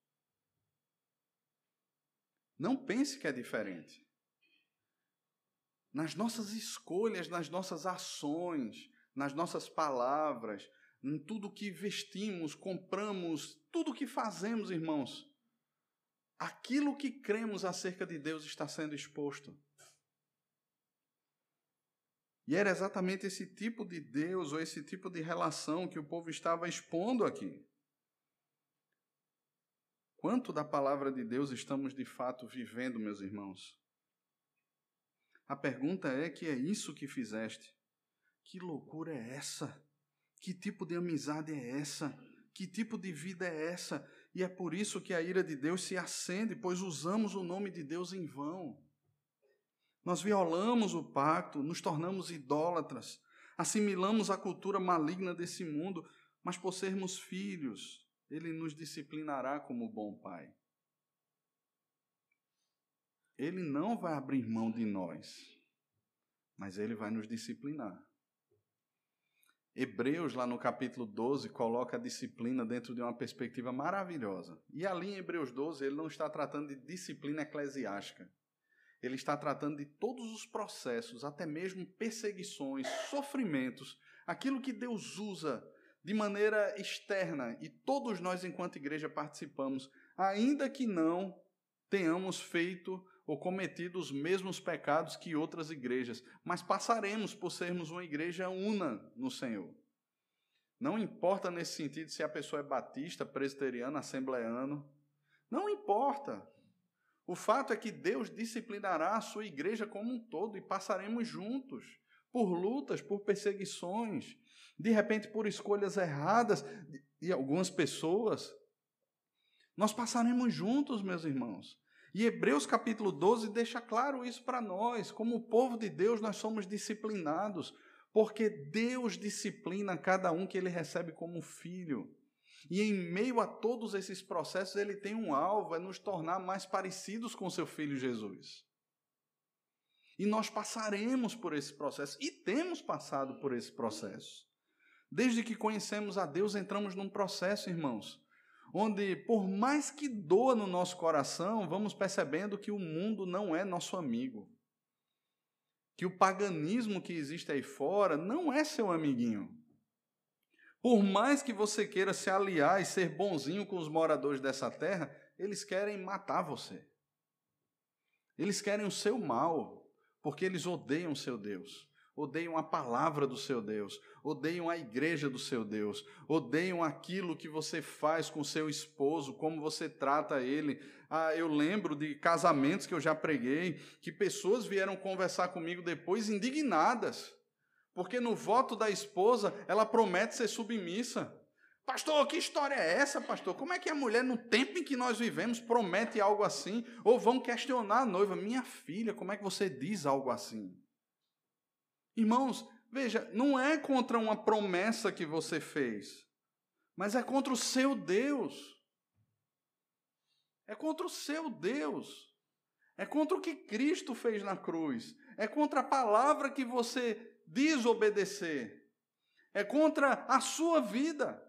Não pense que é diferente nas nossas escolhas, nas nossas ações, nas nossas palavras, em tudo que vestimos, compramos, tudo que fazemos, irmãos. Aquilo que cremos acerca de Deus está sendo exposto. E era exatamente esse tipo de Deus ou esse tipo de relação que o povo estava expondo aqui. Quanto da palavra de Deus estamos de fato vivendo, meus irmãos? A pergunta é que é isso que fizeste. Que loucura é essa? Que tipo de amizade é essa? Que tipo de vida é essa? E é por isso que a ira de Deus se acende, pois usamos o nome de Deus em vão. Nós violamos o pacto, nos tornamos idólatras, assimilamos a cultura maligna desse mundo, mas por sermos filhos, ele nos disciplinará como bom pai. Ele não vai abrir mão de nós, mas ele vai nos disciplinar. Hebreus, lá no capítulo 12, coloca a disciplina dentro de uma perspectiva maravilhosa. E ali em Hebreus 12, ele não está tratando de disciplina eclesiástica. Ele está tratando de todos os processos, até mesmo perseguições, sofrimentos, aquilo que Deus usa de maneira externa e todos nós, enquanto igreja, participamos, ainda que não tenhamos feito ou cometido os mesmos pecados que outras igrejas, mas passaremos por sermos uma igreja una no Senhor. Não importa nesse sentido se a pessoa é batista, presbiteriano, assembleano, não importa. O fato é que Deus disciplinará a sua igreja como um todo e passaremos juntos por lutas, por perseguições, de repente por escolhas erradas de algumas pessoas. Nós passaremos juntos, meus irmãos. E Hebreus capítulo 12 deixa claro isso para nós. Como povo de Deus, nós somos disciplinados, porque Deus disciplina cada um que ele recebe como filho. E em meio a todos esses processos, ele tem um alvo, é nos tornar mais parecidos com seu filho Jesus. E nós passaremos por esse processo, e temos passado por esse processo. Desde que conhecemos a Deus, entramos num processo, irmãos, onde, por mais que doa no nosso coração, vamos percebendo que o mundo não é nosso amigo. Que o paganismo que existe aí fora não é seu amiguinho. Por mais que você queira se aliar e ser bonzinho com os moradores dessa terra, eles querem matar você. Eles querem o seu mal, porque eles odeiam o seu Deus odeiam a palavra do seu Deus, odeiam a igreja do seu Deus, odeiam aquilo que você faz com seu esposo, como você trata ele. Ah, eu lembro de casamentos que eu já preguei, que pessoas vieram conversar comigo depois indignadas, porque no voto da esposa ela promete ser submissa. Pastor, que história é essa, pastor? Como é que a mulher, no tempo em que nós vivemos, promete algo assim? Ou vão questionar a noiva, minha filha, como é que você diz algo assim? Irmãos, veja, não é contra uma promessa que você fez, mas é contra o seu Deus. É contra o seu Deus. É contra o que Cristo fez na cruz. É contra a palavra que você desobedecer. É contra a sua vida.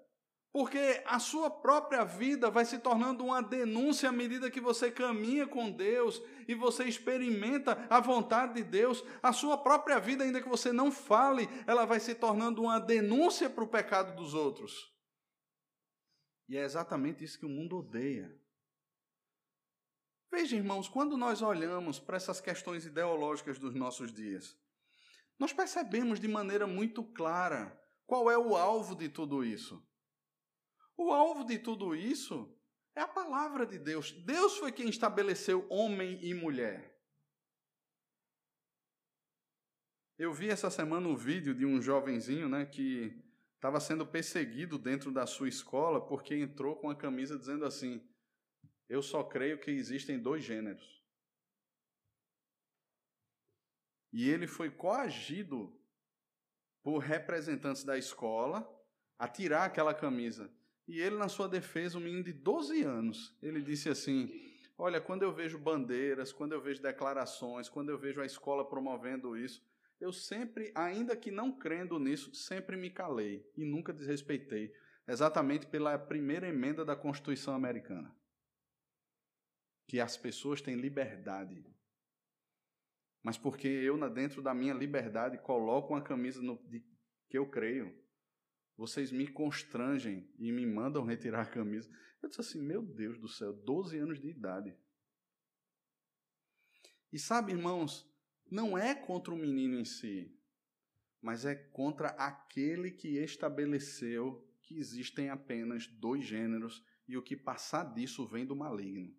Porque a sua própria vida vai se tornando uma denúncia à medida que você caminha com Deus e você experimenta a vontade de Deus. A sua própria vida, ainda que você não fale, ela vai se tornando uma denúncia para o pecado dos outros. E é exatamente isso que o mundo odeia. Veja, irmãos, quando nós olhamos para essas questões ideológicas dos nossos dias, nós percebemos de maneira muito clara qual é o alvo de tudo isso. O alvo de tudo isso é a palavra de Deus. Deus foi quem estabeleceu homem e mulher. Eu vi essa semana um vídeo de um jovenzinho, né, que estava sendo perseguido dentro da sua escola porque entrou com a camisa dizendo assim: Eu só creio que existem dois gêneros. E ele foi coagido por representantes da escola a tirar aquela camisa. E ele, na sua defesa, um menino de 12 anos, ele disse assim: Olha, quando eu vejo bandeiras, quando eu vejo declarações, quando eu vejo a escola promovendo isso, eu sempre, ainda que não crendo nisso, sempre me calei e nunca desrespeitei, exatamente pela primeira emenda da Constituição Americana. Que as pessoas têm liberdade. Mas porque eu, dentro da minha liberdade, coloco uma camisa no, de, que eu creio, vocês me constrangem e me mandam retirar a camisa. Eu disse assim: Meu Deus do céu, 12 anos de idade. E sabe, irmãos, não é contra o menino em si, mas é contra aquele que estabeleceu que existem apenas dois gêneros e o que passar disso vem do maligno.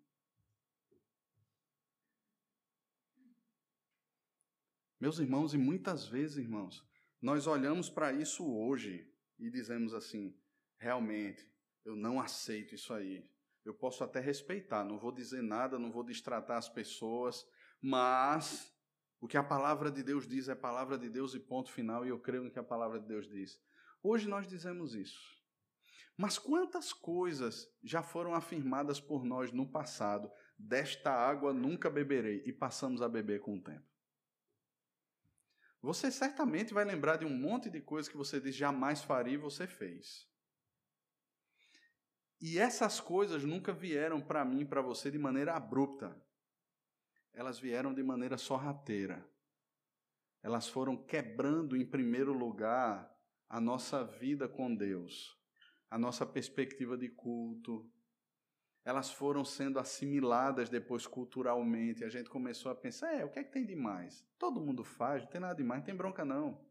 Meus irmãos, e muitas vezes, irmãos, nós olhamos para isso hoje e dizemos assim: realmente, eu não aceito isso aí. Eu posso até respeitar, não vou dizer nada, não vou distratar as pessoas, mas o que a palavra de Deus diz é palavra de Deus e ponto final, e eu creio no que a palavra de Deus diz. Hoje nós dizemos isso. Mas quantas coisas já foram afirmadas por nós no passado? Desta água nunca beberei, e passamos a beber com o tempo. Você certamente vai lembrar de um monte de coisas que você disse jamais faria e você fez. E essas coisas nunca vieram para mim e para você de maneira abrupta. Elas vieram de maneira sorrateira. Elas foram quebrando, em primeiro lugar, a nossa vida com Deus, a nossa perspectiva de culto. Elas foram sendo assimiladas depois culturalmente. A gente começou a pensar: é, o que é que tem de mais? Todo mundo faz, não tem nada de mais, não tem bronca não.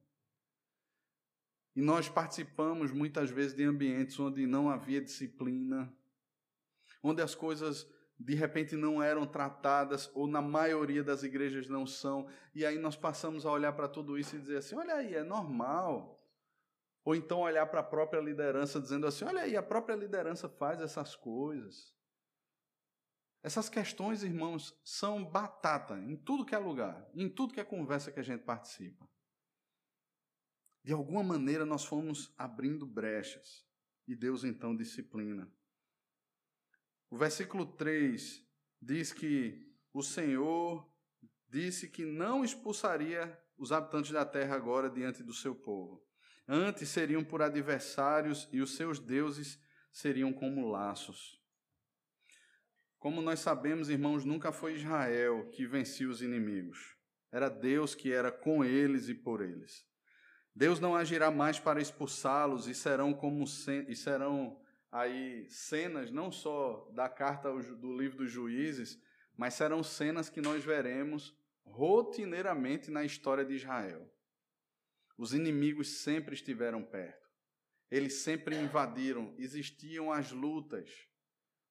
E nós participamos muitas vezes de ambientes onde não havia disciplina, onde as coisas de repente não eram tratadas, ou na maioria das igrejas não são, e aí nós passamos a olhar para tudo isso e dizer assim: olha aí, é normal. Ou então olhar para a própria liderança dizendo assim: olha aí, a própria liderança faz essas coisas. Essas questões, irmãos, são batata em tudo que é lugar, em tudo que é conversa que a gente participa. De alguma maneira nós fomos abrindo brechas e Deus então disciplina. O versículo 3 diz que o Senhor disse que não expulsaria os habitantes da terra agora diante do seu povo. Antes seriam por adversários e os seus deuses seriam como laços. Como nós sabemos, irmãos, nunca foi Israel que vencia os inimigos. Era Deus que era com eles e por eles. Deus não agirá mais para expulsá-los e serão como e serão aí cenas não só da carta do livro dos Juízes, mas serão cenas que nós veremos rotineiramente na história de Israel. Os inimigos sempre estiveram perto. Eles sempre invadiram, existiam as lutas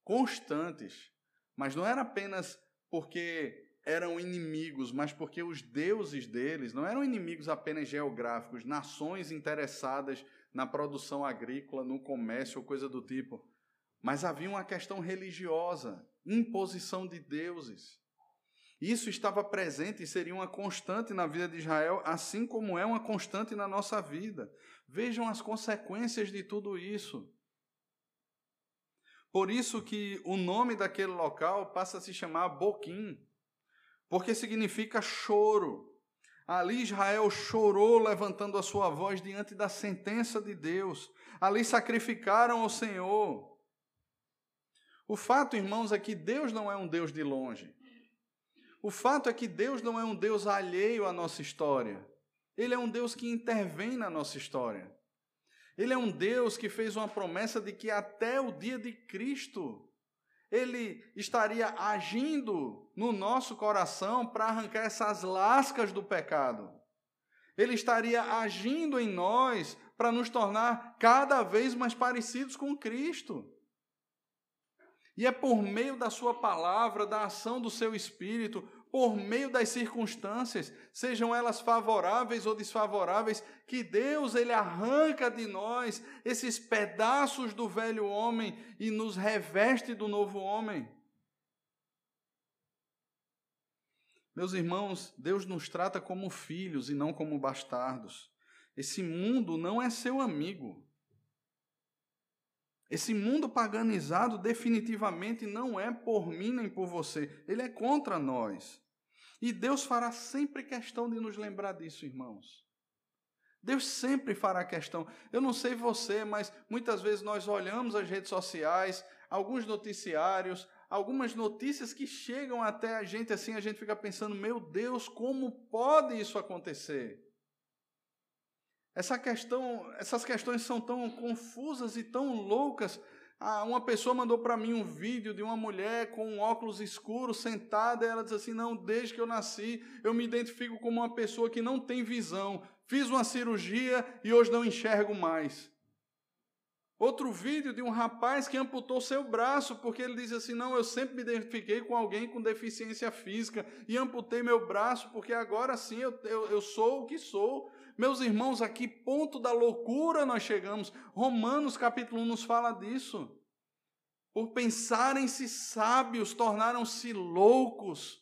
constantes, mas não era apenas porque eram inimigos, mas porque os deuses deles não eram inimigos apenas geográficos, nações interessadas na produção agrícola, no comércio ou coisa do tipo, mas havia uma questão religiosa, imposição de deuses. Isso estava presente e seria uma constante na vida de Israel, assim como é uma constante na nossa vida. Vejam as consequências de tudo isso. Por isso que o nome daquele local passa a se chamar Boquim, porque significa choro. Ali Israel chorou, levantando a sua voz diante da sentença de Deus. Ali sacrificaram ao Senhor. O fato, irmãos, é que Deus não é um Deus de longe. O fato é que Deus não é um Deus alheio à nossa história. Ele é um Deus que intervém na nossa história. Ele é um Deus que fez uma promessa de que até o dia de Cristo ele estaria agindo no nosso coração para arrancar essas lascas do pecado. Ele estaria agindo em nós para nos tornar cada vez mais parecidos com Cristo. E é por meio da Sua palavra, da ação do Seu Espírito, por meio das circunstâncias, sejam elas favoráveis ou desfavoráveis, que Deus ele arranca de nós esses pedaços do velho homem e nos reveste do novo homem. Meus irmãos, Deus nos trata como filhos e não como bastardos. Esse mundo não é seu amigo. Esse mundo paganizado definitivamente não é por mim nem por você, ele é contra nós. E Deus fará sempre questão de nos lembrar disso, irmãos. Deus sempre fará questão. Eu não sei você, mas muitas vezes nós olhamos as redes sociais, alguns noticiários, algumas notícias que chegam até a gente assim, a gente fica pensando: meu Deus, como pode isso acontecer? Essa questão, essas questões são tão confusas e tão loucas ah, uma pessoa mandou para mim um vídeo de uma mulher com um óculos escuro sentada, e ela diz assim: Não, desde que eu nasci, eu me identifico como uma pessoa que não tem visão. Fiz uma cirurgia e hoje não enxergo mais. Outro vídeo de um rapaz que amputou seu braço, porque ele diz assim: Não, eu sempre me identifiquei com alguém com deficiência física e amputei meu braço, porque agora sim eu, eu, eu sou o que sou. Meus irmãos, a que ponto da loucura nós chegamos? Romanos capítulo 1 nos fala disso. Por pensarem-se sábios, tornaram-se loucos.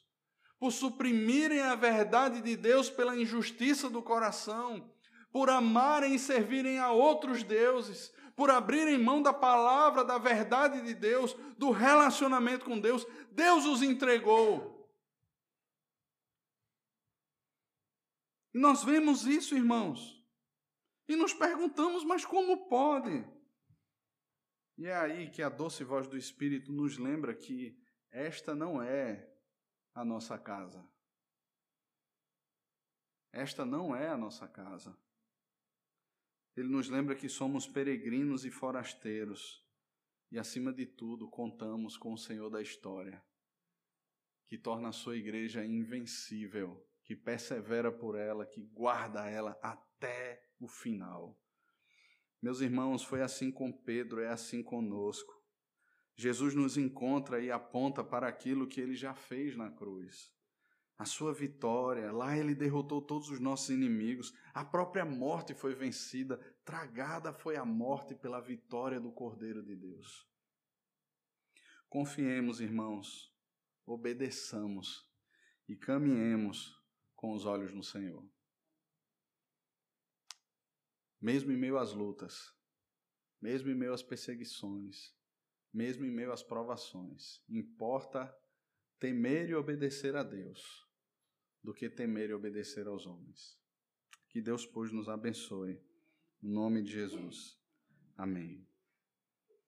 Por suprimirem a verdade de Deus pela injustiça do coração. Por amarem e servirem a outros deuses. Por abrirem mão da palavra, da verdade de Deus, do relacionamento com Deus. Deus os entregou. E nós vemos isso, irmãos. E nos perguntamos, mas como pode? E é aí que a doce voz do Espírito nos lembra que esta não é a nossa casa. Esta não é a nossa casa. Ele nos lembra que somos peregrinos e forasteiros, e acima de tudo, contamos com o Senhor da história, que torna a sua igreja invencível que persevera por ela, que guarda ela até o final. Meus irmãos, foi assim com Pedro, é assim conosco. Jesus nos encontra e aponta para aquilo que ele já fez na cruz. A sua vitória, lá ele derrotou todos os nossos inimigos, a própria morte foi vencida, tragada foi a morte pela vitória do Cordeiro de Deus. Confiemos, irmãos, obedeçamos e caminhemos com os olhos no Senhor. Mesmo em meio às lutas, mesmo em meio às perseguições, mesmo em meio às provações, importa temer e obedecer a Deus do que temer e obedecer aos homens. Que Deus, pois, nos abençoe. Em nome de Jesus. Amém.